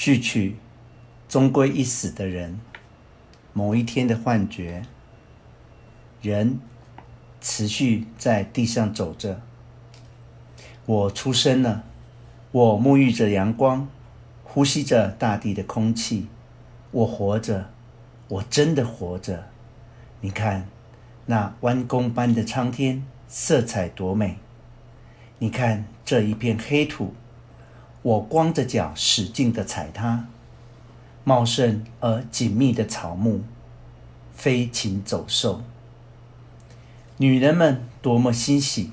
序曲，终归一死的人，某一天的幻觉。人持续在地上走着。我出生了，我沐浴着阳光，呼吸着大地的空气。我活着，我真的活着。你看，那弯弓般的苍天，色彩多美！你看这一片黑土，我光着脚使劲地踩它。茂盛而紧密的草木，飞禽走兽，女人们多么欣喜，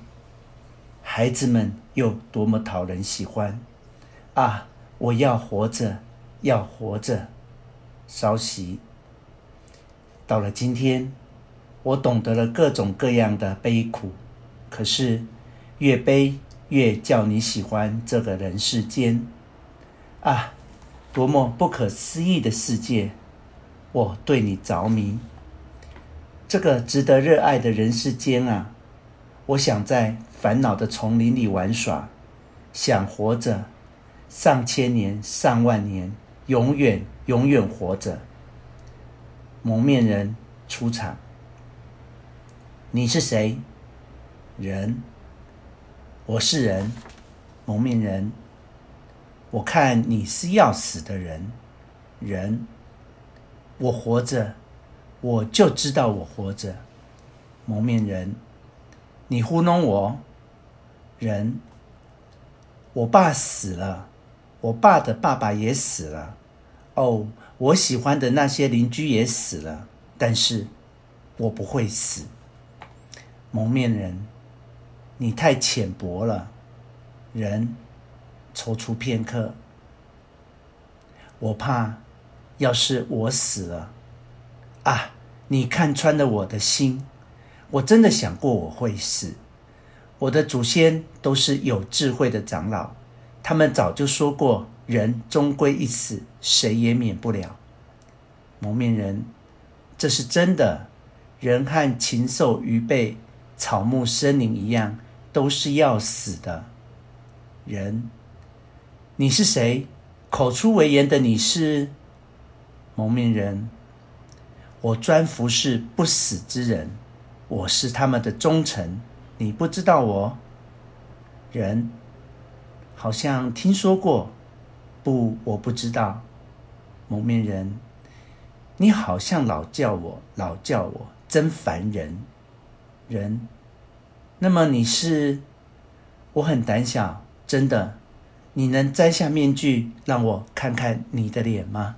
孩子们又多么讨人喜欢。啊，我要活着，要活着！稍息。到了今天，我懂得了各种各样的悲苦，可是越悲越叫你喜欢这个人世间。啊，多么不可思议的世界！我对你着迷。这个值得热爱的人世间啊，我想在烦恼的丛林里玩耍，想活着上千年、上万年，永远、永远活着。蒙面人出场。你是谁？人。我是人。蒙面人。我看你是要死的人。人。我活着，我就知道我活着。蒙面人。你糊弄我。人。我爸死了，我爸的爸爸也死了。哦，我喜欢的那些邻居也死了，但是我不会死。蒙面人，你太浅薄了。人，踌躇片刻。我怕，要是我死了，啊，你看穿了我的心。我真的想过我会死。我的祖先都是有智慧的长老，他们早就说过。人终归一死，谁也免不了。蒙面人，这是真的。人和禽兽、鱼辈、草木、森林一样，都是要死的。人，你是谁？口出为言的你是？蒙面人，我专服侍不死之人，我是他们的忠臣。你不知道我？人，好像听说过。不，我不知道。蒙面人，你好像老叫我，老叫我，真烦人。人，那么你是？我很胆小，真的。你能摘下面具，让我看看你的脸吗？